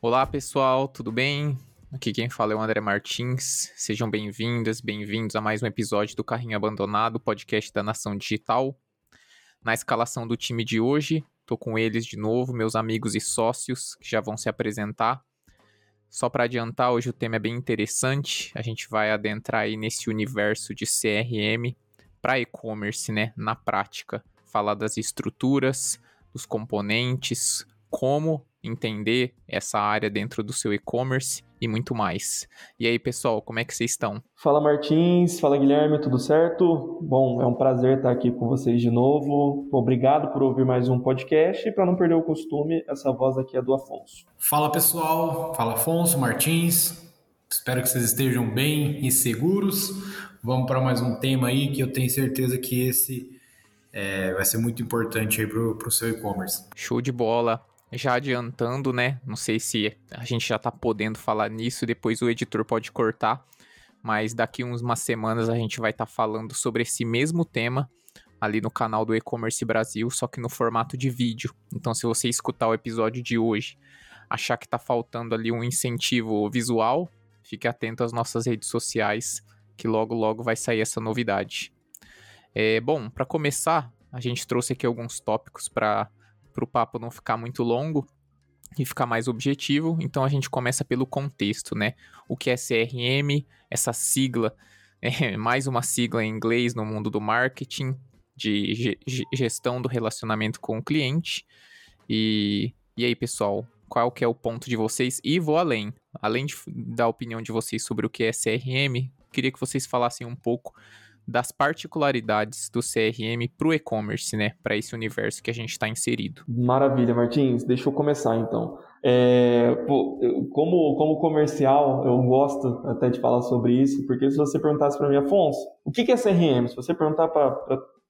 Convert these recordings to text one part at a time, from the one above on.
Olá pessoal, tudo bem? Aqui quem fala é o André Martins. Sejam bem-vindas, bem-vindos a mais um episódio do Carrinho Abandonado, podcast da Nação Digital. Na escalação do time de hoje, tô com eles de novo, meus amigos e sócios que já vão se apresentar. Só para adiantar, hoje o tema é bem interessante. A gente vai adentrar aí nesse universo de CRM para e-commerce, né, na prática, falar das estruturas, dos componentes, como entender essa área dentro do seu e-commerce e muito mais. E aí, pessoal, como é que vocês estão? Fala Martins, fala Guilherme, tudo certo? Bom, é um prazer estar aqui com vocês de novo. Obrigado por ouvir mais um podcast e para não perder o costume, essa voz aqui é do Afonso. Fala pessoal, fala Afonso, Martins. Espero que vocês estejam bem e seguros. Vamos para mais um tema aí que eu tenho certeza que esse é, vai ser muito importante aí para o seu e-commerce. Show de bola já adiantando, né? Não sei se a gente já tá podendo falar nisso, depois o editor pode cortar, mas daqui uns umas semanas a gente vai estar tá falando sobre esse mesmo tema ali no canal do E-commerce Brasil, só que no formato de vídeo. Então, se você escutar o episódio de hoje, achar que tá faltando ali um incentivo visual, fique atento às nossas redes sociais, que logo logo vai sair essa novidade. É, bom, para começar, a gente trouxe aqui alguns tópicos para o papo não ficar muito longo e ficar mais objetivo, então a gente começa pelo contexto, né? O que é CRM, essa sigla, é mais uma sigla em inglês no mundo do marketing, de gestão do relacionamento com o cliente. E, e aí, pessoal, qual que é o ponto de vocês? E vou além. Além de, da opinião de vocês sobre o que é CRM, queria que vocês falassem um pouco das particularidades do CRM para o e-commerce, né? Para esse universo que a gente está inserido. Maravilha, Martins. Deixa eu começar então. É, como, como comercial, eu gosto até de falar sobre isso, porque se você perguntasse para mim, Afonso, o que é CRM? Se você perguntar para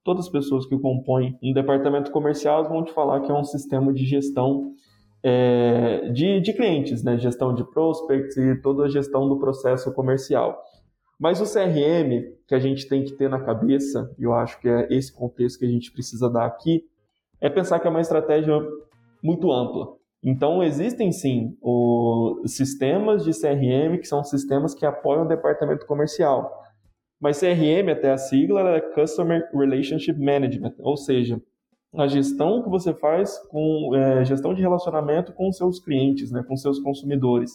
todas as pessoas que compõem um departamento comercial, vão te falar que é um sistema de gestão é, de, de clientes, né? Gestão de prospects e toda a gestão do processo comercial. Mas o CRM que a gente tem que ter na cabeça, e eu acho que é esse contexto que a gente precisa dar aqui, é pensar que é uma estratégia muito ampla. Então, existem sim os sistemas de CRM, que são sistemas que apoiam o departamento comercial. Mas CRM, até a sigla, é Customer Relationship Management, ou seja, a gestão que você faz com é, gestão de relacionamento com seus clientes, né, com seus consumidores.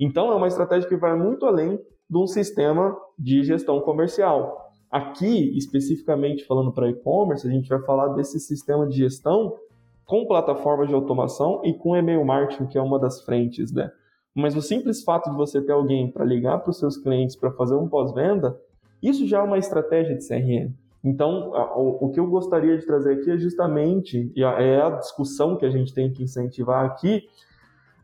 Então, é uma estratégia que vai muito além de um sistema de gestão comercial. Aqui, especificamente falando para e-commerce, a gente vai falar desse sistema de gestão com plataforma de automação e com e-mail marketing, que é uma das frentes, né? Mas o simples fato de você ter alguém para ligar para os seus clientes para fazer um pós-venda, isso já é uma estratégia de CRM. Então, o que eu gostaria de trazer aqui é justamente, é a discussão que a gente tem que incentivar aqui,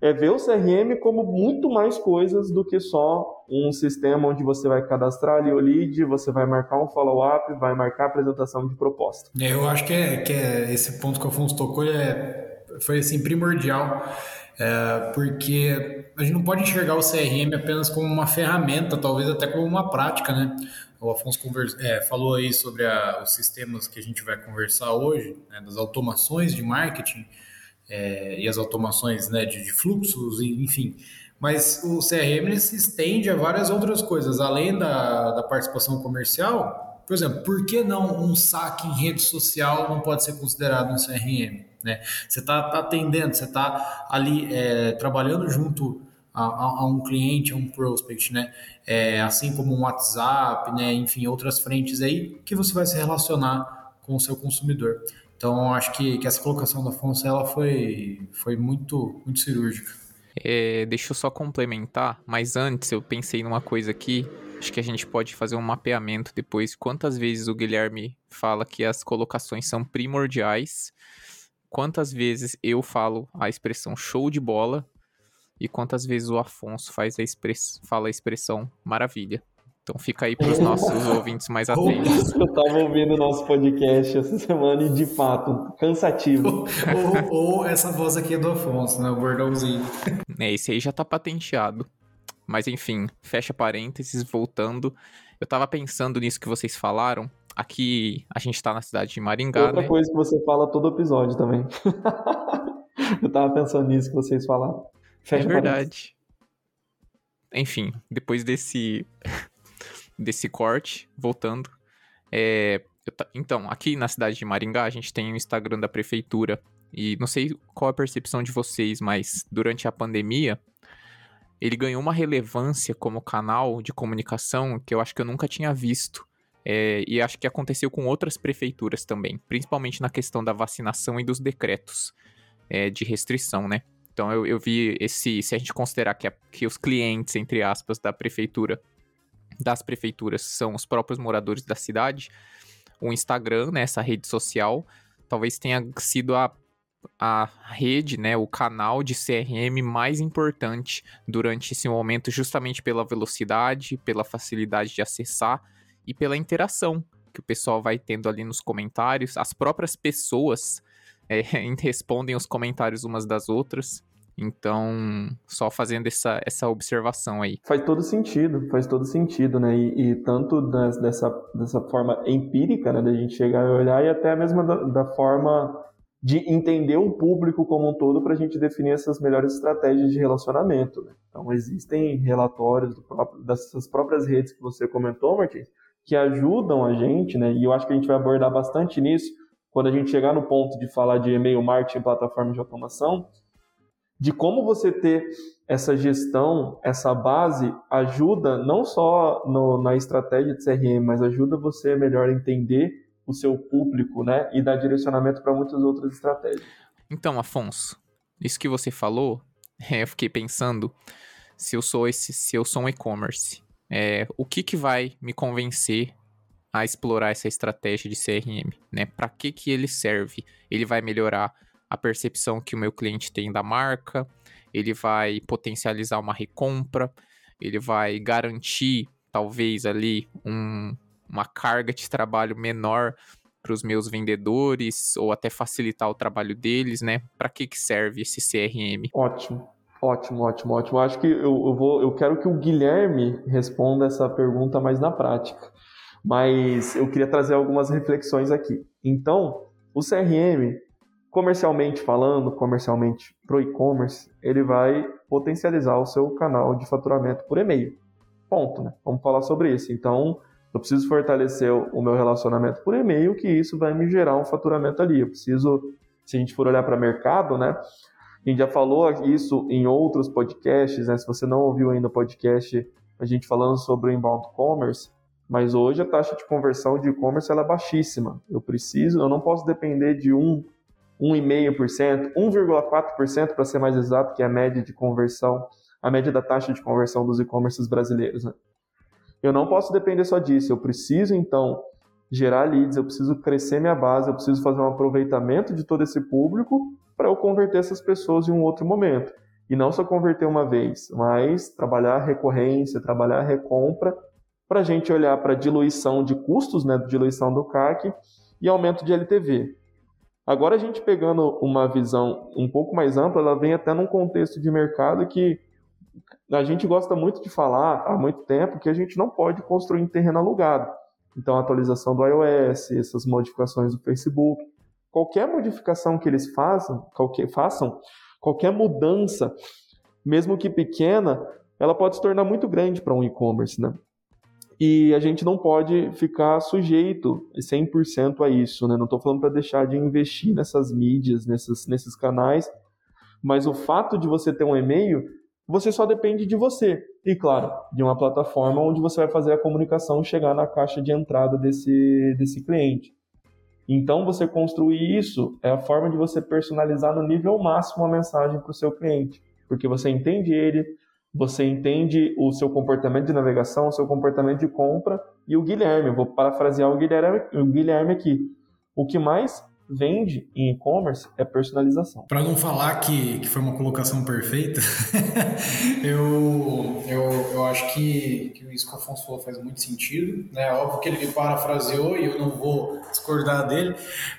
é ver o CRM como muito mais coisas do que só um sistema onde você vai cadastrar ali o lead, você vai marcar um follow-up, vai marcar a apresentação de proposta. É, eu acho que, é, que é esse ponto que o Afonso tocou é, foi assim, primordial, é, porque a gente não pode enxergar o CRM apenas como uma ferramenta, talvez até como uma prática, né? O Afonso conversa, é, falou aí sobre a, os sistemas que a gente vai conversar hoje, né, das automações de marketing, é, e as automações né, de, de, fluxos, enfim. Mas o CRM se estende a várias outras coisas, além da, da participação comercial. Por exemplo, por que não um saque em rede social não pode ser considerado um CRM? Né? Você está tá atendendo, você está ali é, trabalhando junto a, a, um cliente, a um prospect, né? É, assim como um WhatsApp, né? Enfim, outras frentes aí que você vai se relacionar com o seu consumidor. Então, acho que, que essa colocação da Afonso ela foi, foi muito, muito cirúrgica. É, deixa eu só complementar, mas antes eu pensei numa coisa aqui. Acho que a gente pode fazer um mapeamento depois. Quantas vezes o Guilherme fala que as colocações são primordiais? Quantas vezes eu falo a expressão show de bola? E quantas vezes o Afonso faz a express... fala a expressão maravilha? Então fica aí para os nossos ouvintes mais atentos. Eu estava ouvindo o nosso podcast essa semana e, de fato, cansativo. ou, ou, essa voz aqui é do Afonso, né? O bordãozinho. É, esse aí já tá patenteado. Mas enfim, fecha parênteses, voltando. Eu tava pensando nisso que vocês falaram aqui a gente está na cidade de Maringá. Outra né? coisa que você fala todo episódio também. Eu tava pensando nisso que vocês falaram. Fecha é verdade. Enfim, depois desse desse corte, voltando. É, então, aqui na cidade de Maringá, a gente tem o Instagram da prefeitura. E não sei qual a percepção de vocês, mas durante a pandemia, ele ganhou uma relevância como canal de comunicação que eu acho que eu nunca tinha visto. É, e acho que aconteceu com outras prefeituras também, principalmente na questão da vacinação e dos decretos é, de restrição, né? Então eu, eu vi esse, se a gente considerar que, a, que os clientes, entre aspas, da prefeitura, das prefeituras são os próprios moradores da cidade, o Instagram, né, essa rede social, talvez tenha sido a, a rede, né, o canal de CRM mais importante durante esse momento, justamente pela velocidade, pela facilidade de acessar e pela interação que o pessoal vai tendo ali nos comentários. As próprias pessoas é, respondem os comentários umas das outras. Então, só fazendo essa, essa observação aí. Faz todo sentido, faz todo sentido, né? E, e tanto das, dessa, dessa forma empírica, né, da gente chegar e olhar, e até mesmo da, da forma de entender o público como um todo para a gente definir essas melhores estratégias de relacionamento. Né? Então, existem relatórios próprio, dessas próprias redes que você comentou, Martins, que ajudam a gente, né? E eu acho que a gente vai abordar bastante nisso quando a gente chegar no ponto de falar de e-mail marketing plataforma de automação, de como você ter essa gestão, essa base, ajuda não só no, na estratégia de CRM, mas ajuda você a melhor entender o seu público, né? E dar direcionamento para muitas outras estratégias. Então, Afonso, isso que você falou, eu fiquei pensando se eu sou esse, se eu sou um e-commerce, é, o que que vai me convencer a explorar essa estratégia de CRM, né? Para que que ele serve? Ele vai melhorar a percepção que o meu cliente tem da marca, ele vai potencializar uma recompra, ele vai garantir talvez ali um, uma carga de trabalho menor para os meus vendedores ou até facilitar o trabalho deles, né? Para que que serve esse CRM? Ótimo. Ótimo, ótimo, ótimo. Acho que eu, eu, vou, eu quero que o Guilherme responda essa pergunta mais na prática. Mas eu queria trazer algumas reflexões aqui. Então, o CRM, comercialmente falando, comercialmente pro e-commerce, ele vai potencializar o seu canal de faturamento por e-mail. Ponto, né? Vamos falar sobre isso. Então, eu preciso fortalecer o meu relacionamento por e-mail, que isso vai me gerar um faturamento ali. Eu preciso, se a gente for olhar para mercado, né? A gente já falou isso em outros podcasts, né? Se você não ouviu ainda o podcast, a gente falando sobre o inbound commerce, mas hoje a taxa de conversão de e-commerce é baixíssima. Eu preciso, eu não posso depender de um 1,5%, 1,4% para ser mais exato, que é a média de conversão, a média da taxa de conversão dos e-commerces brasileiros. Né? Eu não posso depender só disso, eu preciso então gerar leads, eu preciso crescer minha base, eu preciso fazer um aproveitamento de todo esse público para eu converter essas pessoas em um outro momento. E não só converter uma vez, mas trabalhar a recorrência, trabalhar a recompra, para a gente olhar para diluição de custos, né, diluição do CAC e aumento de LTV. Agora a gente pegando uma visão um pouco mais ampla, ela vem até num contexto de mercado que a gente gosta muito de falar há muito tempo que a gente não pode construir em terreno alugado. Então, a atualização do iOS, essas modificações do Facebook, qualquer modificação que eles façam, qualquer, façam, qualquer mudança, mesmo que pequena, ela pode se tornar muito grande para um e-commerce, né? E a gente não pode ficar sujeito 100% a isso, né? Não estou falando para deixar de investir nessas mídias, nesses, canais, mas o fato de você ter um e-mail, você só depende de você. E, claro, de uma plataforma onde você vai fazer a comunicação chegar na caixa de entrada desse, desse cliente. Então, você construir isso é a forma de você personalizar no nível máximo a mensagem para o seu cliente, porque você entende ele, você entende o seu comportamento de navegação, o seu comportamento de compra e o Guilherme. Eu vou parafrasear o Guilherme, o Guilherme aqui. O que mais vende em e-commerce é personalização. Para não falar que, que foi uma colocação perfeita, eu, eu, eu acho que, que isso que o Afonso falou faz muito sentido. Né? Óbvio que ele me parafraseou e eu não vou discordar dele,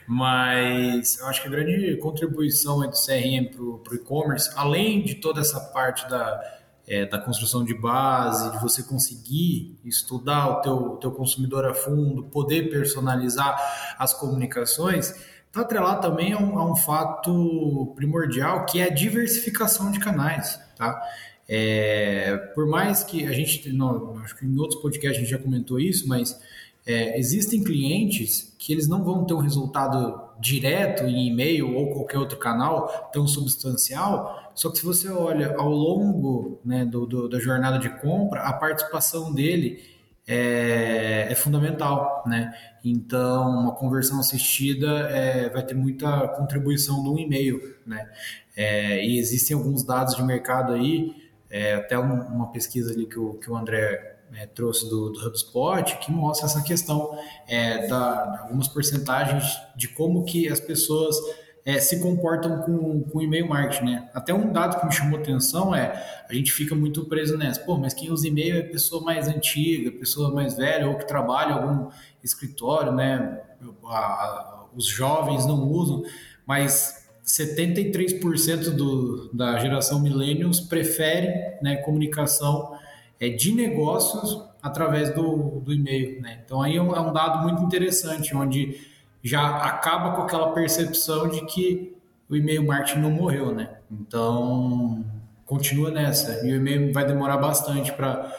mas eu acho que a grande contribuição do CRM para o e-commerce, além de toda essa parte da é, da construção de base, de você conseguir estudar o teu, teu consumidor a fundo, poder personalizar as comunicações, está atrelado também a um, a um, fato primordial que é a diversificação de canais, tá? É, por mais que a gente, não, acho que em outros podcasts a gente já comentou isso, mas é, existem clientes que eles não vão ter um resultado direto em e-mail ou qualquer outro canal tão substancial, só que se você olha ao longo né, do, do, da jornada de compra, a participação dele é, é fundamental, né? Então, uma conversão assistida é, vai ter muita contribuição do e-mail, né? É, e existem alguns dados de mercado aí, é, até um, uma pesquisa ali que o, que o André é, trouxe do, do HubSpot, que mostra essa questão é, da, algumas porcentagens de como que as pessoas é, se comportam com, com e-mail marketing, né? Até um dado que me chamou atenção é a gente fica muito preso nessa. Pô, mas quem usa e-mail é pessoa mais antiga, pessoa mais velha ou que trabalha em algum escritório, né? A, a, os jovens não usam, mas 73% do, da geração millennials prefere né, comunicação é, de negócios através do, do e-mail. Né? Então aí é um, é um dado muito interessante, onde já acaba com aquela percepção de que o e-mail marketing não morreu, né? Então continua nessa e o e-mail vai demorar bastante para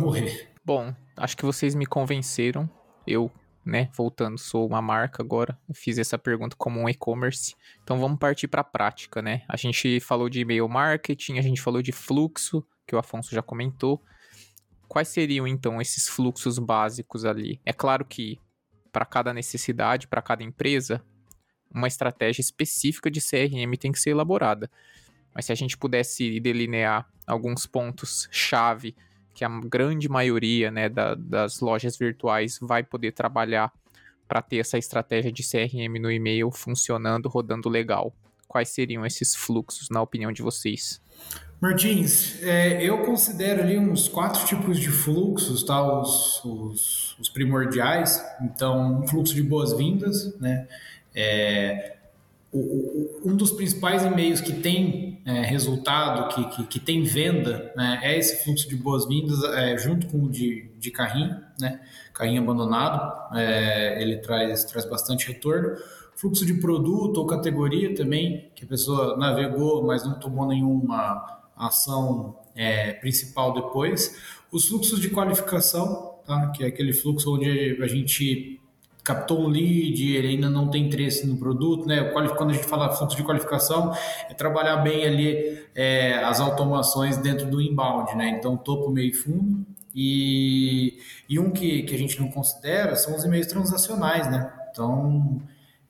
morrer. Bom, acho que vocês me convenceram. Eu, né, voltando, sou uma marca agora. Fiz essa pergunta como um e-commerce. Então vamos partir para a prática, né? A gente falou de e-mail marketing, a gente falou de fluxo, que o Afonso já comentou. Quais seriam então esses fluxos básicos ali? É claro que para cada necessidade, para cada empresa, uma estratégia específica de CRM tem que ser elaborada. Mas se a gente pudesse delinear alguns pontos-chave que a grande maioria né, da, das lojas virtuais vai poder trabalhar para ter essa estratégia de CRM no e-mail funcionando, rodando legal. Quais seriam esses fluxos, na opinião de vocês? Martins, é, eu considero ali uns quatro tipos de fluxos, tá? Os, os, os primordiais. Então, um fluxo de boas-vindas, né? É, o, o, um dos principais e-mails que tem é, resultado, que, que, que, tem venda, né, é esse fluxo de boas-vindas, é, junto com o de, de carrinho, né? Carrinho abandonado, é, ele traz, traz bastante retorno fluxo de produto ou categoria também, que a pessoa navegou, mas não tomou nenhuma ação é, principal depois. Os fluxos de qualificação, tá? que é aquele fluxo onde a gente captou um lead, ele ainda não tem interesse no produto, né? Quando a gente fala fluxo de qualificação, é trabalhar bem ali é, as automações dentro do inbound, né? Então, topo, meio e fundo. E, e um que, que a gente não considera são os e-mails transacionais, né? Então,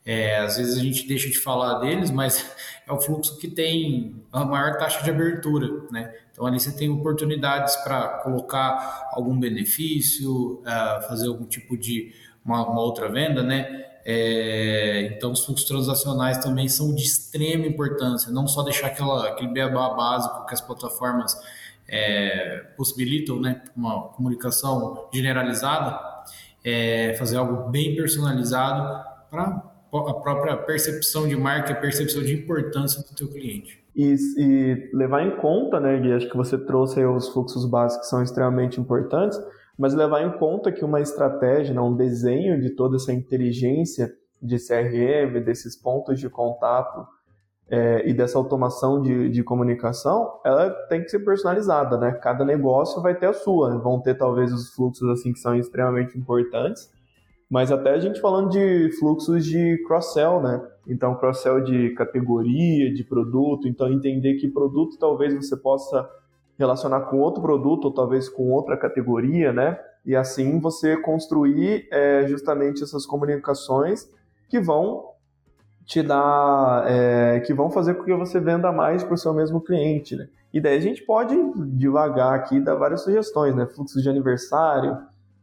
é, às vezes a gente deixa de falar deles, mas é o fluxo que tem a maior taxa de abertura, né? Então ali você tem oportunidades para colocar algum benefício, uh, fazer algum tipo de uma, uma outra venda, né? É, então os fluxos transacionais também são de extrema importância, não só deixar aquela, aquele beabá básico que as plataformas é, possibilitam, né? Uma comunicação generalizada, é, fazer algo bem personalizado para a própria percepção de marca, a percepção de importância do teu cliente. E, e levar em conta, né, Gui, acho que você trouxe os fluxos básicos que são extremamente importantes, mas levar em conta que uma estratégia, né, um desenho de toda essa inteligência de CRM, desses pontos de contato é, e dessa automação de, de comunicação, ela tem que ser personalizada, né? Cada negócio vai ter a sua, vão ter talvez os fluxos assim que são extremamente importantes, mas até a gente falando de fluxos de cross-sell, né? Então, cross-sell de categoria, de produto. Então, entender que produto talvez você possa relacionar com outro produto ou talvez com outra categoria, né? E assim você construir é, justamente essas comunicações que vão te dar, é, que vão fazer com que você venda mais para o seu mesmo cliente, né? E daí a gente pode devagar aqui dar várias sugestões, né? Fluxos de aniversário,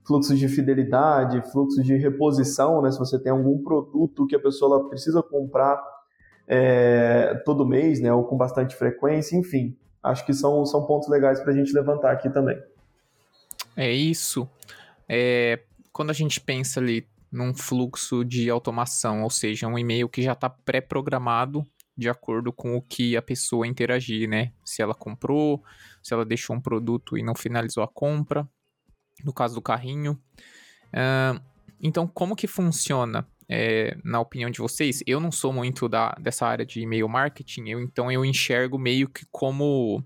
fluxos de fidelidade, fluxos de reposição, né? Se você tem algum produto que a pessoa precisa comprar é, todo mês, né? Ou com bastante frequência, enfim. Acho que são, são pontos legais para a gente levantar aqui também. É isso. É, quando a gente pensa ali num fluxo de automação, ou seja, um e-mail que já está pré-programado de acordo com o que a pessoa interagir, né? Se ela comprou, se ela deixou um produto e não finalizou a compra, no caso do carrinho. Uh, então, como que funciona? É, na opinião de vocês, eu não sou muito da, dessa área de e-mail marketing, eu, então eu enxergo meio que como.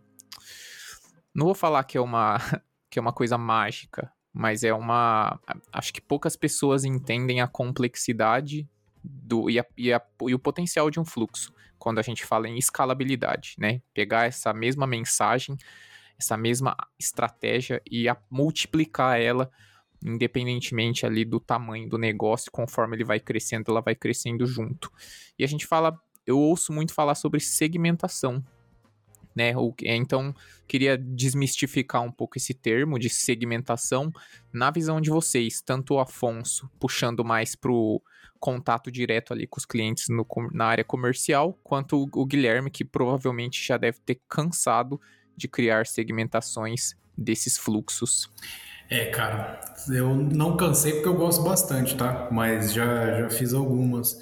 Não vou falar que é uma, que é uma coisa mágica, mas é uma. Acho que poucas pessoas entendem a complexidade do, e, a, e, a, e o potencial de um fluxo quando a gente fala em escalabilidade, né? Pegar essa mesma mensagem, essa mesma estratégia e multiplicar ela independentemente ali do tamanho do negócio, conforme ele vai crescendo, ela vai crescendo junto. E a gente fala, eu ouço muito falar sobre segmentação, né? Então, queria desmistificar um pouco esse termo de segmentação na visão de vocês, tanto o Afonso puxando mais para o contato direto ali com os clientes no, na área comercial, quanto o Guilherme, que provavelmente já deve ter cansado de criar segmentações desses fluxos. É, cara, eu não cansei porque eu gosto bastante, tá? Mas já, já fiz algumas.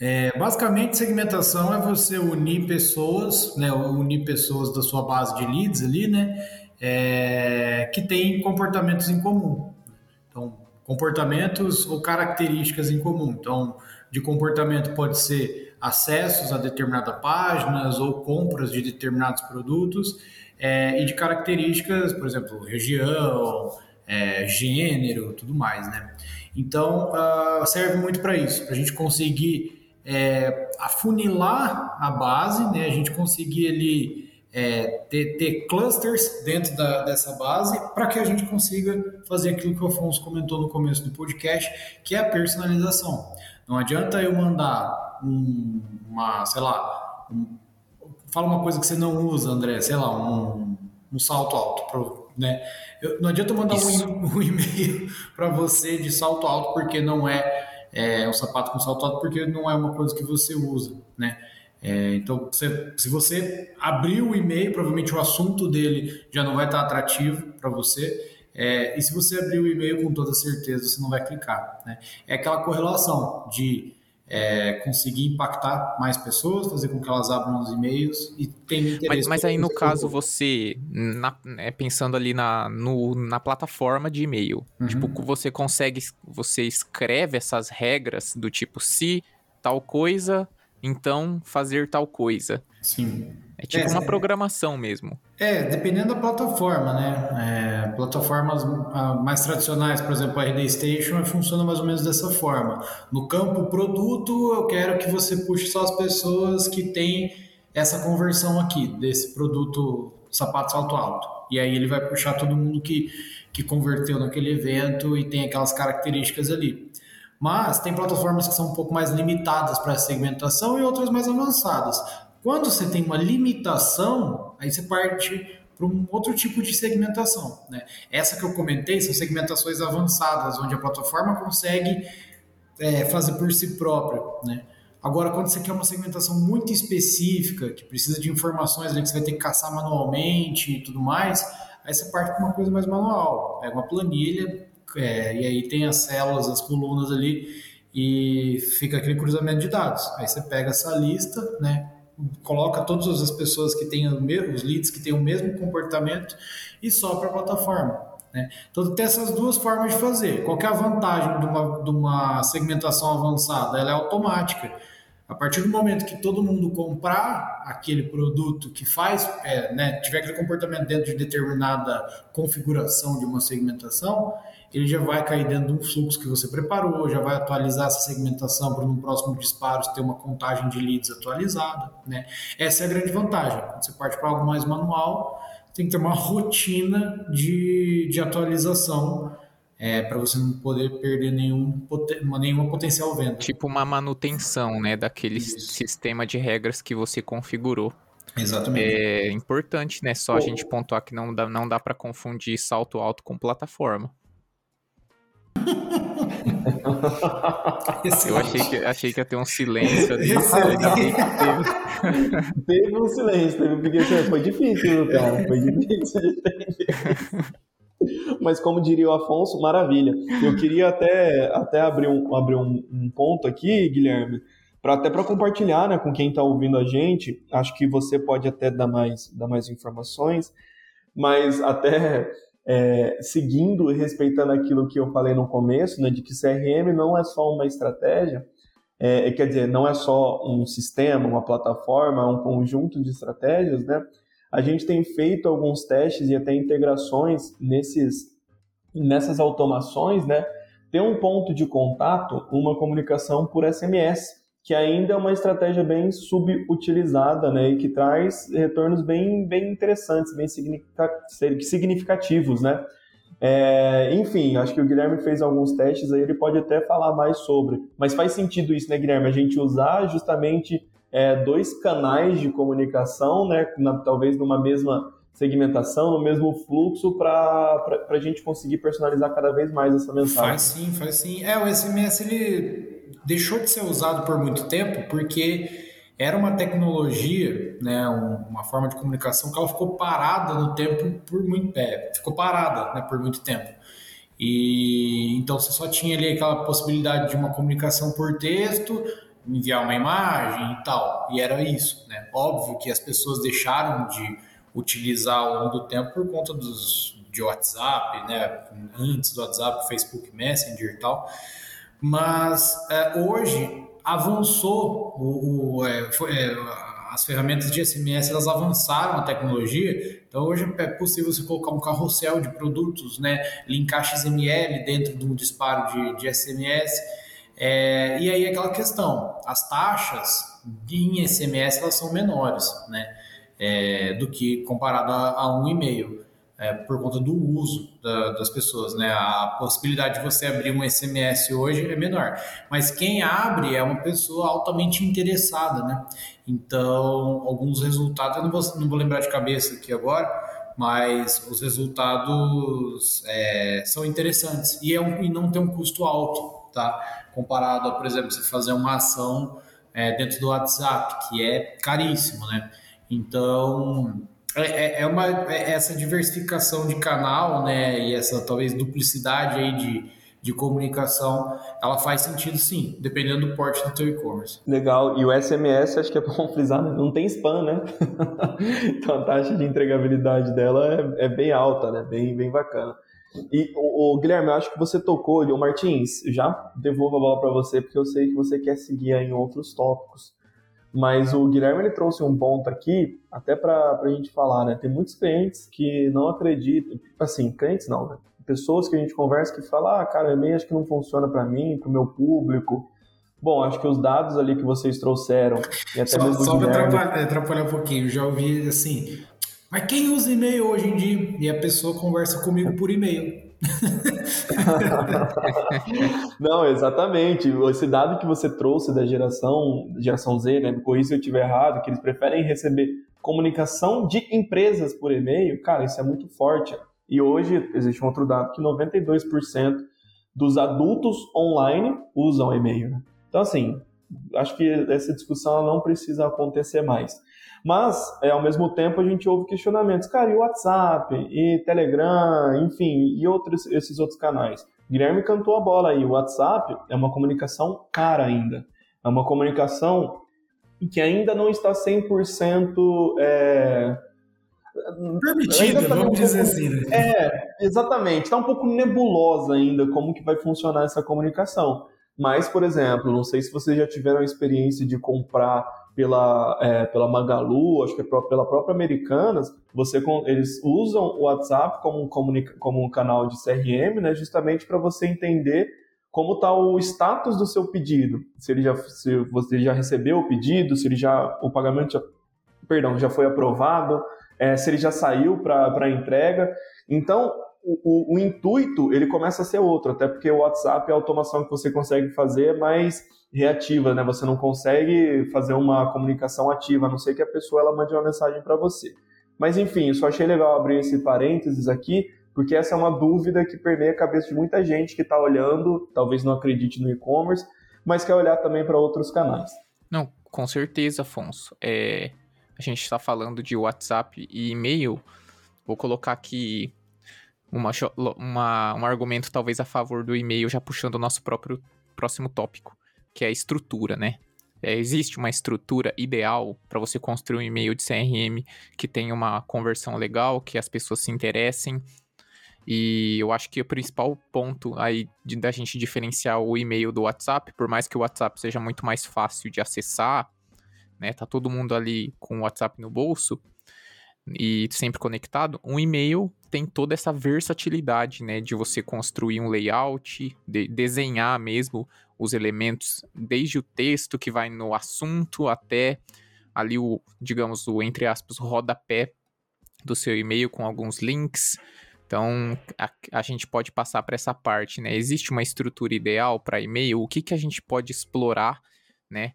É, basicamente, segmentação é você unir pessoas, né? Unir pessoas da sua base de leads ali, né? É, que têm comportamentos em comum. Então, comportamentos ou características em comum. Então, de comportamento pode ser acessos a determinadas páginas ou compras de determinados produtos, é, e de características, por exemplo, região, é, gênero, tudo mais, né? Então, uh, serve muito para isso, para a gente conseguir é, afunilar a base, né? A gente conseguir ali é, ter, ter, clusters dentro da, dessa base para que a gente consiga fazer aquilo que o Afonso comentou no começo do podcast, que é a personalização. Não adianta eu mandar um, uma, sei lá, um, fala uma coisa que você não usa, André, sei lá, um, um salto alto, pro, né? Eu, não adianta eu mandar um, um e-mail para você de salto alto porque não é, é um sapato com salto alto porque não é uma coisa que você usa, né? É, então, você, se você abrir o e-mail, provavelmente o assunto dele já não vai estar atrativo para você. É, e se você abrir o e-mail com toda certeza, você não vai clicar. Né? É aquela correlação de é, conseguir impactar mais pessoas, fazer com que elas abram os e-mails e tenham interesse. Mas, mas aí no caso você, na, é, pensando ali na, no, na plataforma de e-mail, uhum. tipo, você consegue, você escreve essas regras do tipo se tal coisa, então fazer tal coisa. Sim. É tipo é, uma programação mesmo. É, dependendo da plataforma, né? É, plataformas ah, mais tradicionais, por exemplo, a RD Station, funciona mais ou menos dessa forma. No campo produto, eu quero que você puxe só as pessoas que têm essa conversão aqui, desse produto sapato salto alto. E aí ele vai puxar todo mundo que, que converteu naquele evento e tem aquelas características ali. Mas tem plataformas que são um pouco mais limitadas para segmentação e outras mais avançadas. Quando você tem uma limitação, aí você parte para um outro tipo de segmentação. Né? Essa que eu comentei são segmentações avançadas, onde a plataforma consegue é, fazer por si própria. Né? Agora, quando você quer uma segmentação muito específica, que precisa de informações ali que você vai ter que caçar manualmente e tudo mais, aí você parte para uma coisa mais manual. Pega uma planilha, é, e aí tem as células, as colunas ali, e fica aquele cruzamento de dados. Aí você pega essa lista, né? Coloca todas as pessoas que têm os leads que têm o mesmo comportamento e só para a plataforma. Né? Então tem essas duas formas de fazer. Qual é a vantagem de uma, de uma segmentação avançada? Ela é automática. A partir do momento que todo mundo comprar aquele produto que faz, é, né, tiver aquele comportamento dentro de determinada configuração de uma segmentação, ele já vai cair dentro de um fluxo que você preparou, já vai atualizar essa segmentação para no próximo disparo ter uma contagem de leads atualizada. Né? Essa é a grande vantagem. Quando você parte para algo mais manual, tem que ter uma rotina de, de atualização é, para você não poder perder nenhum, nenhuma potencial venda. Tipo uma manutenção né, daquele Isso. sistema de regras que você configurou. Exatamente. É importante, né? Só a gente pontuar que não dá, não dá para confundir salto alto com plataforma. Eu achei que, achei que ia ter um silêncio ali. teve. teve um silêncio, teve, porque assim, foi difícil, cara. Foi difícil de entender. Mas como diria o Afonso, maravilha. Eu queria até, até abrir, um, abrir um, um ponto aqui, Guilherme, Pra, até para compartilhar né, com quem está ouvindo a gente, acho que você pode até dar mais, dar mais informações, mas até é, seguindo e respeitando aquilo que eu falei no começo, né, de que CRM não é só uma estratégia, é, quer dizer, não é só um sistema, uma plataforma, é um conjunto de estratégias, né? A gente tem feito alguns testes e até integrações nesses, nessas automações, né? Ter um ponto de contato, uma comunicação por SMS, que ainda é uma estratégia bem subutilizada, né, e que traz retornos bem, bem interessantes, bem significativos, né. É, enfim, acho que o Guilherme fez alguns testes aí, ele pode até falar mais sobre. Mas faz sentido isso, né, Guilherme? A gente usar justamente é, dois canais de comunicação, né, na, talvez numa mesma segmentação, no mesmo fluxo, para a gente conseguir personalizar cada vez mais essa mensagem. Faz sim, faz sim. É, o SMS ele deixou de ser usado por muito tempo porque era uma tecnologia, né, uma forma de comunicação que ela ficou parada no tempo por muito é, ficou parada, né, por muito tempo. E então você só tinha ali aquela possibilidade de uma comunicação por texto, enviar uma imagem e tal. E era isso, né? Óbvio que as pessoas deixaram de utilizar ao longo do tempo por conta dos de WhatsApp, né? Antes do WhatsApp, Facebook Messenger e tal. Mas é, hoje avançou o, o é, foi, é, as ferramentas de SMS elas avançaram a tecnologia, então hoje é possível você colocar um carrossel de produtos, né, linkar XML dentro de um disparo de, de SMS, é, e aí aquela questão, as taxas em SMS elas são menores, né, é, do que comparado a, a um e-mail é, por conta do uso da, das pessoas, né? A possibilidade de você abrir um SMS hoje é menor, mas quem abre é uma pessoa altamente interessada, né? Então, alguns resultados, eu não vou, não vou lembrar de cabeça aqui agora, mas os resultados é, são interessantes e, é um, e não tem um custo alto, tá? Comparado a, por exemplo, você fazer uma ação é, dentro do WhatsApp, que é caríssimo, né? Então, é, é, é uma é essa diversificação de canal, né, e essa talvez duplicidade aí de, de comunicação, ela faz sentido sim, dependendo do porte do teu e-commerce. Legal, e o SMS acho que é bom frisar, né? não tem spam, né? então a taxa de entregabilidade dela é, é, bem alta, né? Bem, bem bacana. E o, o Guilherme, eu acho que você tocou, o Martins, já devolvo a bola para você, porque eu sei que você quer seguir em outros tópicos. Mas o Guilherme ele trouxe um ponto aqui, até para a gente falar, né? Tem muitos clientes que não acreditam, assim, clientes não, né? Pessoas que a gente conversa que falam, ah, cara, e-mail acho que não funciona para mim, para o meu público. Bom, acho que os dados ali que vocês trouxeram, e até só, mesmo Só para atrapalhar, atrapalhar um pouquinho, já ouvi assim, mas quem usa e-mail hoje em dia? E a pessoa conversa comigo por e-mail. Não, exatamente. Esse dado que você trouxe da geração, geração Z, né? Com isso eu estiver errado, que eles preferem receber comunicação de empresas por e-mail, cara, isso é muito forte. E hoje existe um outro dado que 92% dos adultos online usam e-mail. Né? Então, assim, acho que essa discussão não precisa acontecer mais. Mas, é, ao mesmo tempo, a gente ouve questionamentos. Cara, e o WhatsApp, e Telegram, enfim, e outros, esses outros canais? Guilherme cantou a bola aí. O WhatsApp é uma comunicação cara ainda. É uma comunicação que ainda não está 100% é, permitida, tá vamos um dizer assim. Né? É, exatamente. Está um pouco nebulosa ainda como que vai funcionar essa comunicação. Mas, por exemplo, não sei se vocês já tiveram a experiência de comprar pela, é, pela Magalu, acho que é pela própria Americanas, você, eles usam o WhatsApp como um, como um canal de CRM, né, justamente para você entender como está o status do seu pedido. Se ele já, se você já recebeu o pedido, se ele já, o pagamento já, perdão, já foi aprovado, é, se ele já saiu para entrega. Então, o, o, o, intuito ele começa a ser outro, até porque o WhatsApp é a automação que você consegue fazer, mas reativa, né? Você não consegue fazer uma comunicação ativa, a não ser que a pessoa ela mande uma mensagem para você. Mas enfim, eu só achei legal abrir esse parênteses aqui, porque essa é uma dúvida que permeia a cabeça de muita gente que está olhando, talvez não acredite no e-commerce, mas quer olhar também para outros canais. Não, com certeza, Afonso. É, a gente está falando de WhatsApp e e-mail. Vou colocar aqui uma, uma, um argumento talvez a favor do e-mail, já puxando o nosso próprio próximo tópico que é a estrutura, né? É, existe uma estrutura ideal para você construir um e-mail de CRM que tenha uma conversão legal, que as pessoas se interessem. E eu acho que o principal ponto aí de, da gente diferenciar o e-mail do WhatsApp, por mais que o WhatsApp seja muito mais fácil de acessar, né? Tá todo mundo ali com o WhatsApp no bolso e sempre conectado. Um e-mail tem toda essa versatilidade, né? De você construir um layout, de desenhar mesmo os elementos, desde o texto que vai no assunto até ali o, digamos, o entre aspas, rodapé do seu e-mail com alguns links. Então, a, a gente pode passar para essa parte, né? Existe uma estrutura ideal para e-mail? O que, que a gente pode explorar, né?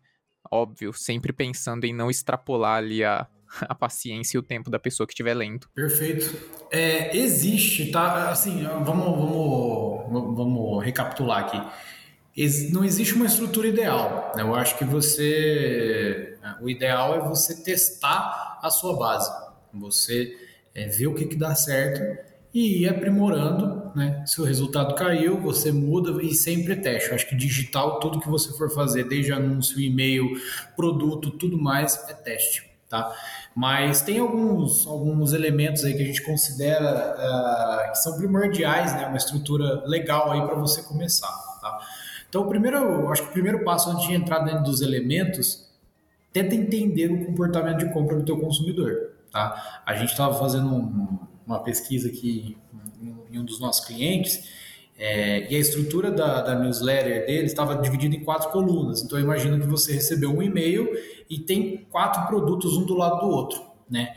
Óbvio, sempre pensando em não extrapolar ali a, a paciência e o tempo da pessoa que estiver lendo. Perfeito. É, existe, tá? Assim, vamos, vamos, vamos recapitular aqui não existe uma estrutura ideal. Né? Eu acho que você. O ideal é você testar a sua base. Você é, ver o que, que dá certo e ir aprimorando. Né? Se o resultado caiu, você muda e sempre teste. Eu acho que digital, tudo que você for fazer, desde anúncio, e-mail, produto, tudo mais, é teste. Tá? Mas tem alguns, alguns elementos aí que a gente considera uh, que são primordiais, né? uma estrutura legal aí para você começar. Então, o primeiro, acho que o primeiro passo antes de entrar dentro dos elementos, tenta entender o comportamento de compra do teu consumidor, tá? A gente estava fazendo um, uma pesquisa aqui em um dos nossos clientes é, e a estrutura da, da newsletter dele estava dividida em quatro colunas. Então, imagina que você recebeu um e-mail e tem quatro produtos um do lado do outro, né?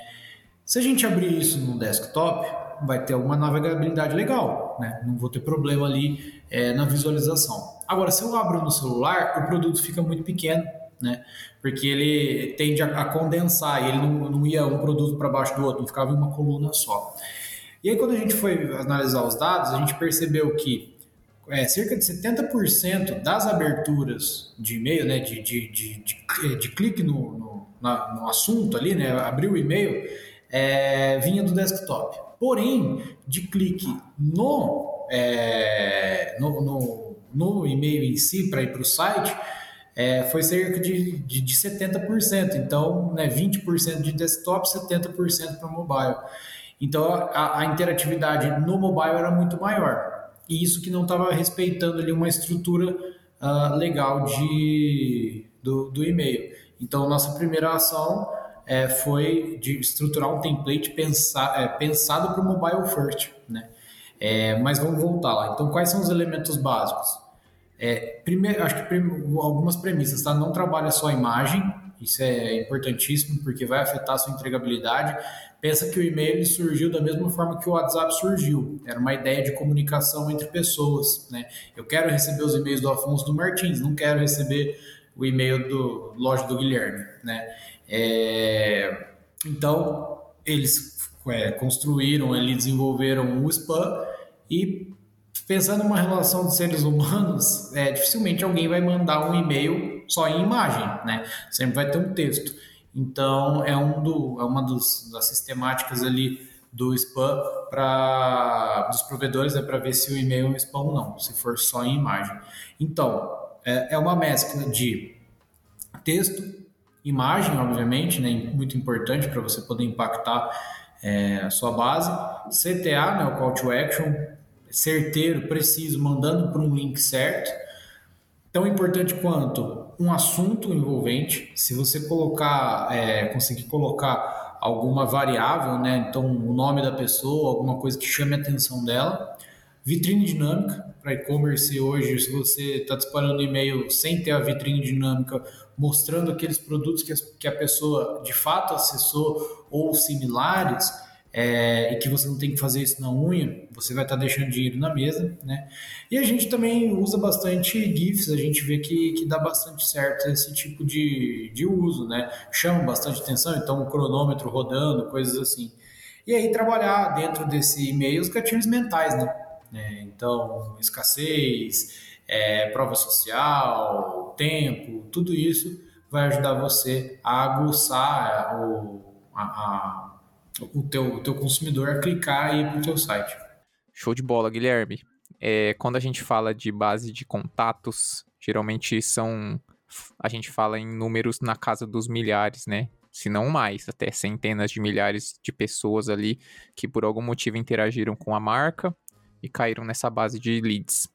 Se a gente abrir isso no desktop, vai ter uma navegabilidade legal, né? Não vou ter problema ali é, na visualização. Agora, se eu abro no celular, o produto fica muito pequeno, né? Porque ele tende a, condensar ele não, não ia um produto para baixo do outro, não ficava em uma coluna só. E aí, quando a gente foi analisar os dados, a gente percebeu que é, cerca de 70% das aberturas de e-mail, né, de, de, de, de, de clique no, no, na, no, assunto ali, né, abrir o e-mail, é, vinha do desktop. Porém, de clique no, é, no, no no e-mail em si para ir para o site é, foi cerca de, de, de 70%. Então, né, 20% de desktop, 70% para mobile. Então, a, a, interatividade no mobile era muito maior. E isso que não estava respeitando ali uma estrutura uh, legal de, do, do e-mail. Então, nossa primeira ação é, foi de estruturar um template pensar, é, pensado para o mobile first, né? É, mas vamos voltar lá. Então, quais são os elementos básicos? É, primeiro, acho que prim, algumas premissas, tá? Não trabalha só a imagem, isso é importantíssimo porque vai afetar a sua entregabilidade. Pensa que o e-mail surgiu da mesma forma que o WhatsApp surgiu. Era uma ideia de comunicação entre pessoas, né? Eu quero receber os e-mails do Afonso do Martins, não quero receber o e-mail do loja do Guilherme, né? É, então, eles é, construíram, eles desenvolveram o spam e pensando numa relação de seres humanos, é, dificilmente alguém vai mandar um e-mail só em imagem, né? Sempre vai ter um texto. Então é um do, é uma dos, das sistemáticas ali do spam para dos provedores é para ver se o e-mail é um spam ou não, se for só em imagem. Então é, é uma mescla de texto, imagem, obviamente, né? Muito importante para você poder impactar é, a sua base, CTA, né? O call to action certeiro, preciso, mandando para um link certo. Tão importante quanto um assunto envolvente. Se você colocar, é, conseguir colocar alguma variável, né? Então, o nome da pessoa, alguma coisa que chame a atenção dela. Vitrine dinâmica para e-commerce hoje, se você está disparando e-mail sem ter a vitrine dinâmica, mostrando aqueles produtos que, que a pessoa de fato acessou ou similares, é, e que você não tem que fazer isso na unha, você vai estar tá deixando dinheiro na mesa, né? E a gente também usa bastante GIFs, a gente vê que, que dá bastante certo esse tipo de, de uso, né? Chama bastante atenção, então o cronômetro rodando, coisas assim. E aí trabalhar dentro desse e-mail os gatilhos mentais, né? É, então, escassez, é, prova social, tempo, tudo isso vai ajudar você a aguçar o, a, a o teu, o teu consumidor a clicar e ir para o teu site. Show de bola, Guilherme. É, quando a gente fala de base de contatos, geralmente são a gente fala em números na casa dos milhares, né? Se não mais, até centenas de milhares de pessoas ali que por algum motivo interagiram com a marca e caíram nessa base de leads.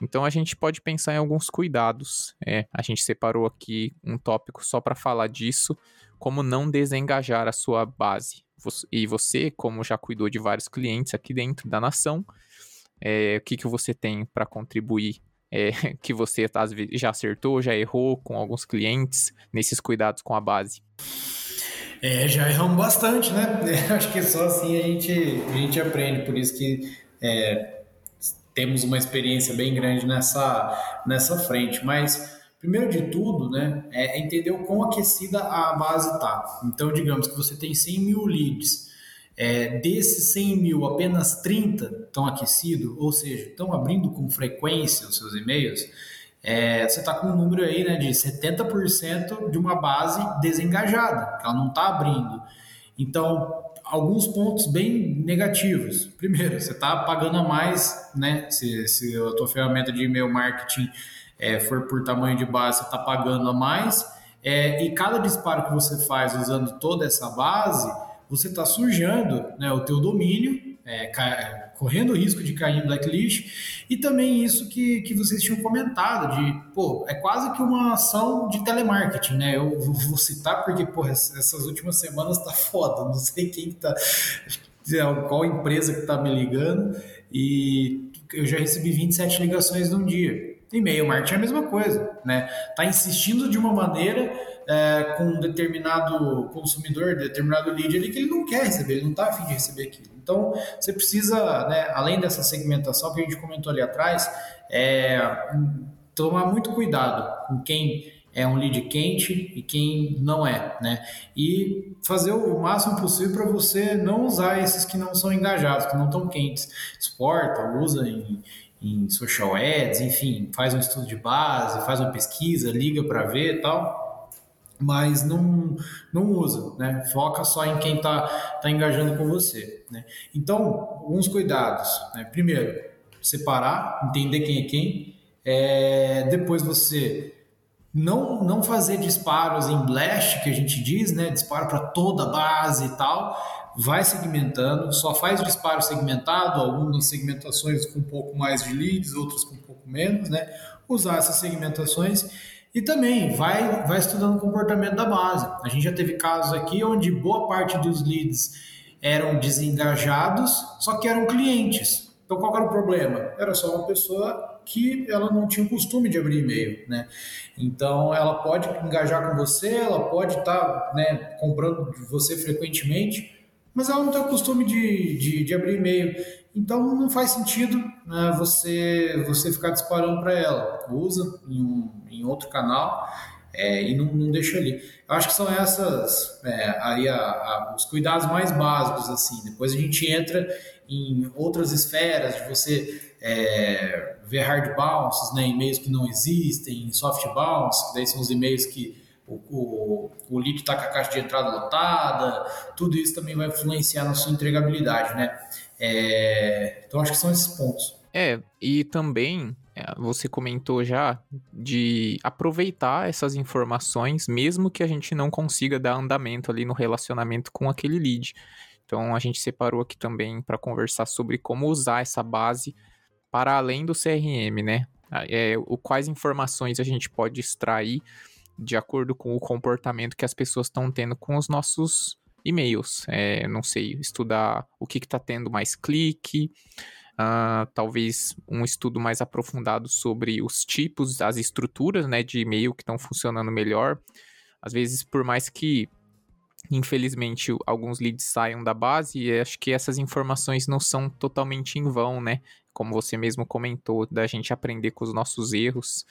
Então a gente pode pensar em alguns cuidados. É, a gente separou aqui um tópico só para falar disso, como não desengajar a sua base. E você, como já cuidou de vários clientes aqui dentro da nação, é, o que, que você tem para contribuir é, que você já acertou, já errou com alguns clientes nesses cuidados com a base? É, já erramos bastante, né? É, acho que só assim a gente, a gente aprende, por isso que é, temos uma experiência bem grande nessa, nessa frente. Mas, primeiro de tudo, né, é entender o quão aquecida a base está. Então, digamos que você tem 100 mil leads é, desses 100 mil, apenas 30 estão aquecidos, ou seja, estão abrindo com frequência os seus e-mails, é, você está com um número aí né, de 70% de uma base desengajada, ela não está abrindo. Então, alguns pontos bem negativos. Primeiro, você está pagando a mais, né? Se, se a tua ferramenta de e-mail marketing é, for por tamanho de base, você está pagando a mais. É, e cada disparo que você faz usando toda essa base, você está sujando né, o teu domínio, é, correndo o risco de cair em blacklist, e também isso que, que vocês tinham comentado, de, pô, é quase que uma ação de telemarketing, né? Eu vou citar porque, pô, essas últimas semanas tá foda, não sei quem que tá, qual empresa que tá me ligando, e eu já recebi 27 ligações num dia. E-mail marketing é a mesma coisa, né? Tá insistindo de uma maneira é, com um determinado consumidor, determinado lead ali que ele não quer receber, ele não está afim de receber aquilo. Então, você precisa, né, além dessa segmentação que a gente comentou ali atrás, é, tomar muito cuidado com quem é um lead quente e quem não é, né? E fazer o máximo possível para você não usar esses que não são engajados, que não estão quentes. Exporta, usa em, em social ads, enfim, faz um estudo de base, faz uma pesquisa, liga para ver e tal mas não, não usa, né? Foca só em quem está tá engajando com você, né? Então, alguns cuidados, né? Primeiro, separar, entender quem é quem. É, depois você não, não fazer disparos em blast, que a gente diz, né? Disparo para toda a base e tal. Vai segmentando, só faz disparo segmentado, algumas segmentações com um pouco mais de leads, outras com um pouco menos, né? Usar essas segmentações e também vai, vai estudando o comportamento da base. A gente já teve casos aqui onde boa parte dos leads eram desengajados, só que eram clientes. Então qual era o problema? Era só uma pessoa que ela não tinha o costume de abrir e-mail, né? Então ela pode engajar com você, ela pode estar tá, né, comprando de você frequentemente, mas ela não tem o costume de, de, de abrir e-mail. Então não faz sentido né, você você ficar disparando para ela. Usa em, um, em outro canal é, e não, não, deixa ali. Eu acho que são essas é, aí a, a, os cuidados mais básicos assim. Depois a gente entra em outras esferas de você é, ver hard bounces, né, e-mails que não existem, soft bounce, que daí são os e-mails que o, o, o lead está com a caixa de entrada lotada, tudo isso também vai influenciar na sua entregabilidade, né? É, então acho que são esses pontos. É, e também é, você comentou já de aproveitar essas informações, mesmo que a gente não consiga dar andamento ali no relacionamento com aquele lead. Então a gente separou aqui também para conversar sobre como usar essa base para além do CRM, né? É, o, quais informações a gente pode extrair de acordo com o comportamento que as pessoas estão tendo com os nossos e-mails. É, não sei, estudar o que está tendo mais clique, uh, talvez um estudo mais aprofundado sobre os tipos, as estruturas né, de e-mail que estão funcionando melhor. Às vezes, por mais que, infelizmente, alguns leads saiam da base, acho que essas informações não são totalmente em vão, né? Como você mesmo comentou, da gente aprender com os nossos erros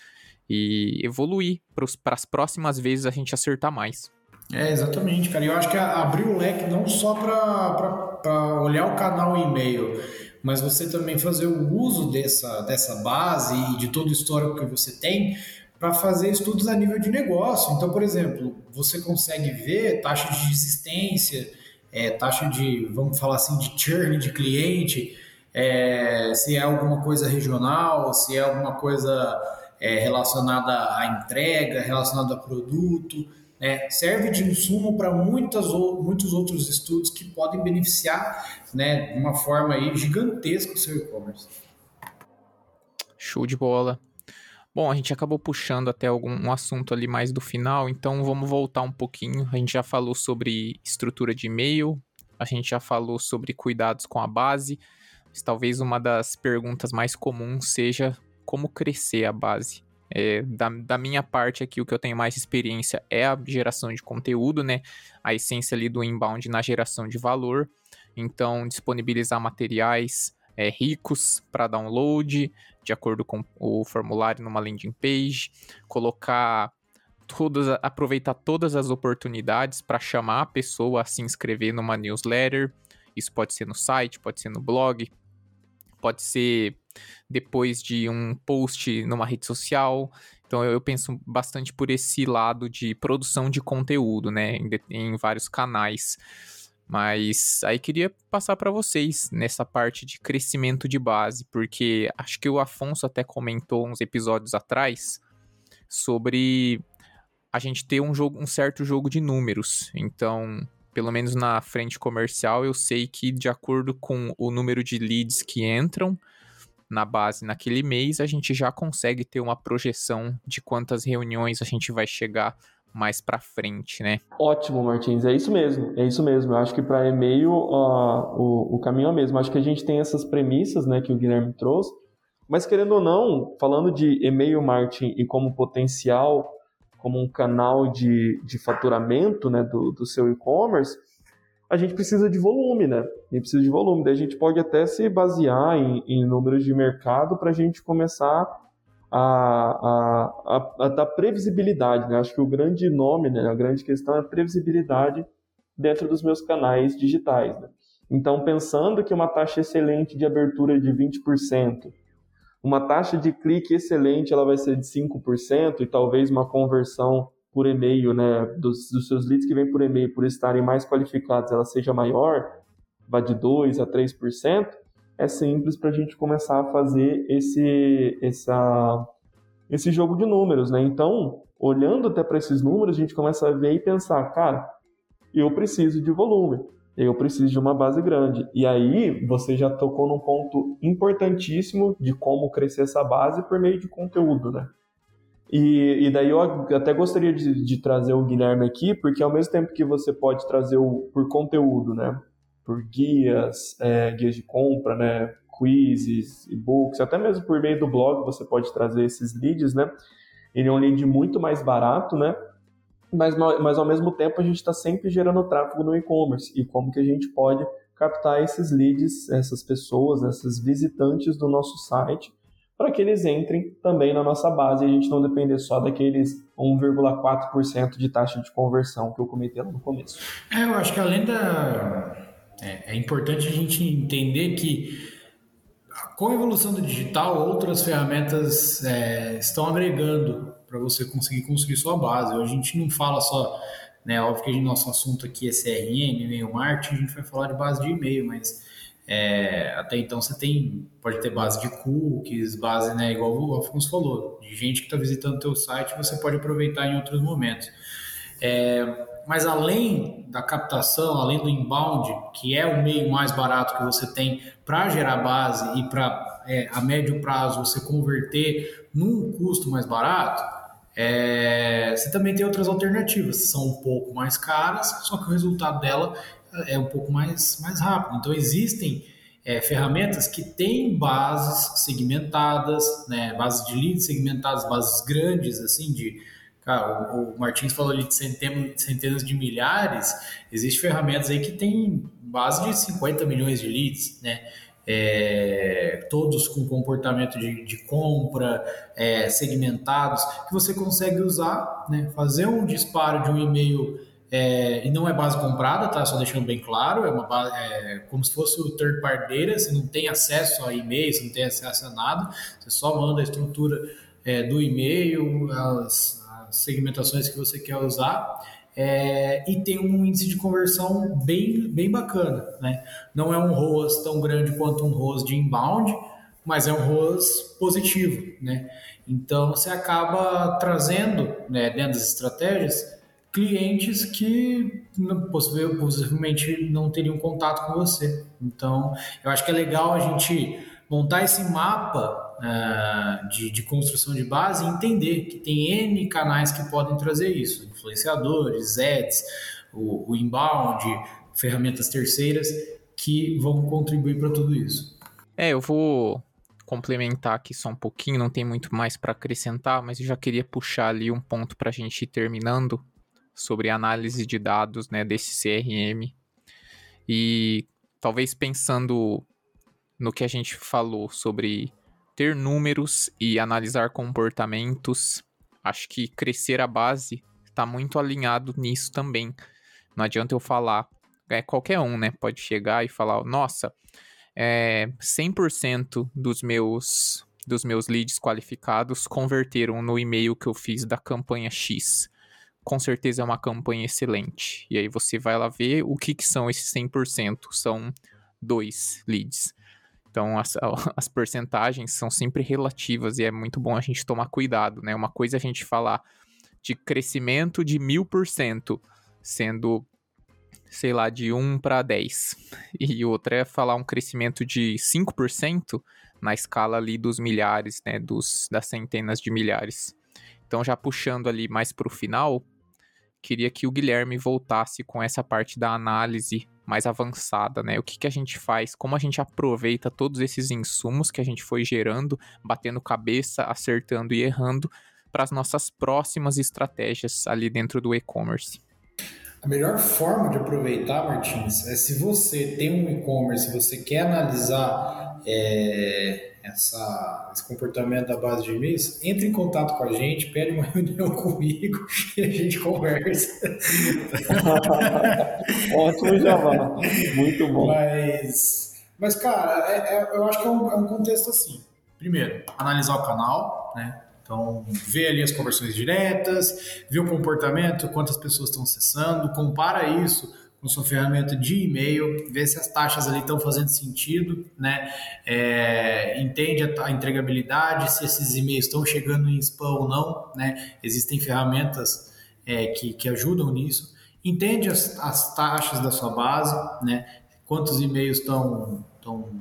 e evoluir para as próximas vezes a gente acertar mais. É, exatamente, cara. E eu acho que abrir o leque não só para olhar o canal e-mail, mas você também fazer o uso dessa, dessa base e de todo o histórico que você tem para fazer estudos a nível de negócio. Então, por exemplo, você consegue ver taxa de desistência, é, taxa de, vamos falar assim, de churn de cliente, é, se é alguma coisa regional, se é alguma coisa é, relacionada à entrega, relacionada a produto, né? serve de insumo para muitas muitos outros estudos que podem beneficiar né, de uma forma aí gigantesca o seu e-commerce. Show de bola. Bom, a gente acabou puxando até algum um assunto ali mais do final, então vamos voltar um pouquinho. A gente já falou sobre estrutura de e-mail, a gente já falou sobre cuidados com a base. Mas talvez uma das perguntas mais comuns seja como crescer a base. É, da, da, minha parte aqui, o que eu tenho mais experiência é a geração de conteúdo, né? A essência ali do inbound na geração de valor. Então, disponibilizar materiais é, ricos para download, de acordo com o formulário numa landing page, colocar todas, aproveitar todas as oportunidades para chamar a pessoa a se inscrever numa newsletter. Isso pode ser no site, pode ser no blog, pode ser depois de um post numa rede social. Então eu, penso bastante por esse lado de produção de conteúdo, né, em, em vários canais. Mas aí queria passar para vocês nessa parte de crescimento de base, porque acho que o Afonso até comentou uns episódios atrás sobre a gente ter um jogo, um certo jogo de números. Então, pelo menos na frente comercial, eu sei que de acordo com o número de leads que entram na base naquele mês, a gente já consegue ter uma projeção de quantas reuniões a gente vai chegar mais para frente, né? Ótimo, Martins, é isso mesmo, é isso mesmo. Eu acho que para e-mail uh, o, o caminho é o mesmo. Acho que a gente tem essas premissas, né, que o Guilherme trouxe, mas querendo ou não, falando de e-mail marketing e como potencial, como um canal de, de faturamento, né, do, do seu e-commerce, a gente precisa de volume, né? A gente precisa de volume. Daí a gente pode até se basear em, em números de mercado para a gente começar a, a, a, a, dar previsibilidade, né? Acho que o grande nome, né, a grande questão é previsibilidade dentro dos meus canais digitais, né? Então, pensando que uma taxa excelente de abertura de 20%, uma taxa de clique excelente ela vai ser de 5% e talvez uma conversão por e-mail, né, dos, dos seus leads que vêm por e-mail por estarem mais qualificados, ela seja maior, vá de 2 a 3%, é simples para a gente começar a fazer esse, essa, esse jogo de números, né? Então, olhando até para esses números, a gente começa a ver e pensar, cara, eu preciso de volume, eu preciso de uma base grande. E aí, você já tocou num ponto importantíssimo de como crescer essa base por meio de conteúdo, né? E, e daí eu até gostaria de, de trazer o Guilherme aqui, porque ao mesmo tempo que você pode trazer o, por conteúdo, né? por guias, é, guias de compra, né, quizzes, e-books, até mesmo por meio do blog você pode trazer esses leads, né? Ele é um lead muito mais barato, né? Mas, mas ao mesmo tempo a gente está sempre gerando tráfego no e-commerce e como que a gente pode captar esses leads, essas pessoas, esses visitantes do nosso site para que eles entrem também na nossa base e a gente não depender só daqueles 1,4% de taxa de conversão que eu comentei lá no começo. É, eu acho que além da é, é importante a gente entender que com a evolução do digital, outras ferramentas é, estão agregando para você conseguir construir sua base. A gente não fala só, né, óbvio que o nosso assunto aqui é CRM, e-mail marketing, a gente vai falar de base de e-mail, mas é, até então você tem, pode ter base de cookies, base, né, igual o Afonso falou, de gente que está visitando o teu site, você pode aproveitar em outros momentos. É, mas além da captação, além do inbound, que é o meio mais barato que você tem para gerar base e para é, a médio prazo você converter num custo mais barato, é, você também tem outras alternativas, são um pouco mais caras, só que o resultado dela é um pouco mais, mais rápido. Então existem é, ferramentas que têm bases segmentadas, né, bases de leads segmentadas, bases grandes, assim, de Cara, o, o Martins falou ali de centenas, centenas de milhares, existem ferramentas aí que tem base de 50 milhões de leads, né? É, todos com comportamento de, de compra, é, segmentados, que você consegue usar, né? fazer um disparo de um e-mail é, e não é base comprada, tá? Só deixando bem claro, é uma base, é, como se fosse o third party data, você não tem acesso a e-mail, você não tem acesso a nada, você só manda a estrutura é, do e-mail, as, segmentações que você quer usar. É, e tem um índice de conversão bem, bem bacana. Né? Não é um ROAS tão grande quanto um ROAS de inbound, mas é um ROAS positivo, né? Então você acaba trazendo, né, dentro das estratégias, clientes que possivelmente não teriam contato com você. Então, eu acho que é legal a gente montar esse mapa uh, de, de, construção de base e entender que tem N canais que podem trazer isso: influenciadores, ads, o, o inbound, ferramentas terceiras que vão contribuir para tudo isso. É, eu vou complementar aqui só um pouquinho, não tem muito mais para acrescentar, mas eu já queria puxar ali um ponto para a gente ir terminando sobre análise de dados né, desse CRM. E talvez pensando no que a gente falou sobre ter números e analisar comportamentos, acho que crescer a base está muito alinhado nisso também. Não adianta eu falar, é, qualquer um né, pode chegar e falar, nossa, é, 100% dos meus, dos meus leads qualificados converteram no e-mail que eu fiz da campanha X com certeza é uma campanha excelente. E aí você vai lá ver o que, que são esses 100%. São dois leads. Então, as, as percentagens são sempre relativas e é muito bom a gente tomar cuidado, né? Uma coisa é a gente falar de crescimento de mil por cento, sendo, sei lá, de 1 para 10. E outra é falar um crescimento de 5% na escala ali dos milhares, né? Dos, das centenas de milhares. Então, já puxando ali mais para o final, queria que o Guilherme voltasse com essa parte da análise mais avançada, né? O que, que a gente faz, como a gente aproveita todos esses insumos que a gente foi gerando, batendo cabeça, acertando e errando para as nossas próximas estratégias ali dentro do e-commerce. A melhor forma de aproveitar, Martins, é se você tem um e-commerce, você quer analisar é, essa, esse comportamento da base de e-mails, entre em contato com a gente, pede uma reunião comigo e a gente conversa. Ótimo, Javá. Muito bom. Mas, mas cara, é, é, eu acho que é um, é um contexto assim. Primeiro, analisar o canal, né? Então, ver ali as conversões diretas, ver o comportamento, quantas pessoas estão acessando, compara isso com sua ferramenta de e-mail, ver se as taxas ali estão fazendo sentido, né? É, entende a, a, entregabilidade, se esses e-mails estão chegando em spam ou não, né? Existem ferramentas é, que, que ajudam nisso. Entende as, as taxas da sua base, né? Quantos e-mails estão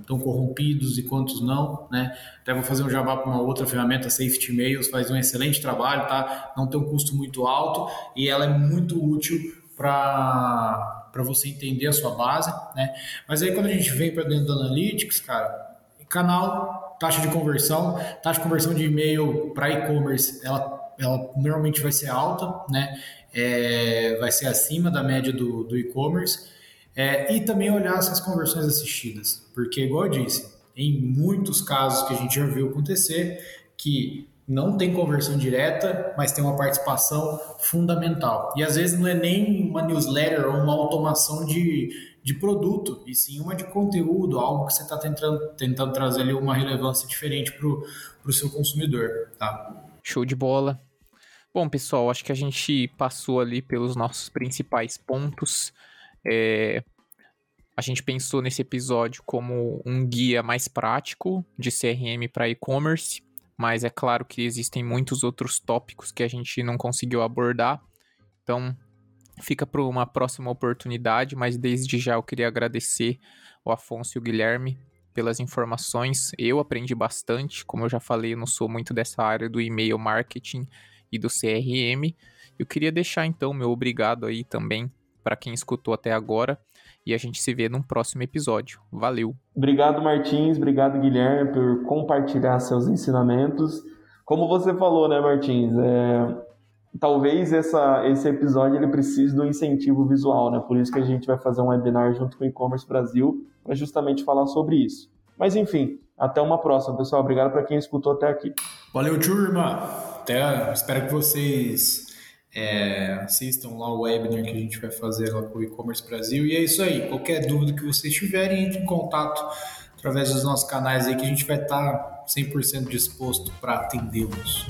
estão corrompidos e quantos não, né? Até vou fazer um jabá para uma outra ferramenta, Safety Mails, faz um excelente trabalho, tá? Não tem um custo muito alto e ela é muito útil para para você entender a sua base, né? Mas aí quando a gente vem para dentro do Analytics, cara, canal, taxa de conversão, taxa de conversão de e-mail para e-commerce, ela, ela normalmente vai ser alta, né? É, vai ser acima da média do, do e-commerce. É, e também olhar essas conversões assistidas, porque, igual eu disse, em muitos casos que a gente já viu acontecer, que não tem conversão direta, mas tem uma participação fundamental. E às vezes não é nem uma newsletter ou uma automação de, de produto, e sim uma de conteúdo, algo que você está tentando, tentando trazer ali uma relevância diferente para o seu consumidor. Tá? Show de bola. Bom, pessoal, acho que a gente passou ali pelos nossos principais pontos. É, a gente pensou nesse episódio como um guia mais prático de CRM para e-commerce mas é claro que existem muitos outros tópicos que a gente não conseguiu abordar. Então, fica para uma próxima oportunidade, mas desde já eu queria agradecer o Afonso e o Guilherme pelas informações. Eu aprendi bastante, como eu já falei, eu não sou muito dessa área do e-mail marketing e do CRM. Eu queria deixar então meu obrigado aí também para quem escutou até agora e a gente se vê num próximo episódio. Valeu! Obrigado, Martins. Obrigado, Guilherme, por compartilhar seus ensinamentos. Como você falou, né, Martins? É... Talvez essa, esse episódio ele precise do incentivo visual, né? Por isso que a gente vai fazer um webinar junto com o E-Commerce Brasil para justamente falar sobre isso. Mas enfim, até uma próxima, pessoal. Obrigado para quem escutou até aqui. Valeu, turma! Até, espero que vocês é, assistam lá o webinar que a gente vai fazer lá com o E-Commerce Brasil. E é isso aí. Qualquer dúvida que vocês tiverem, entre em contato através dos nossos canais aí que a gente vai estar 100% disposto para atendê-los.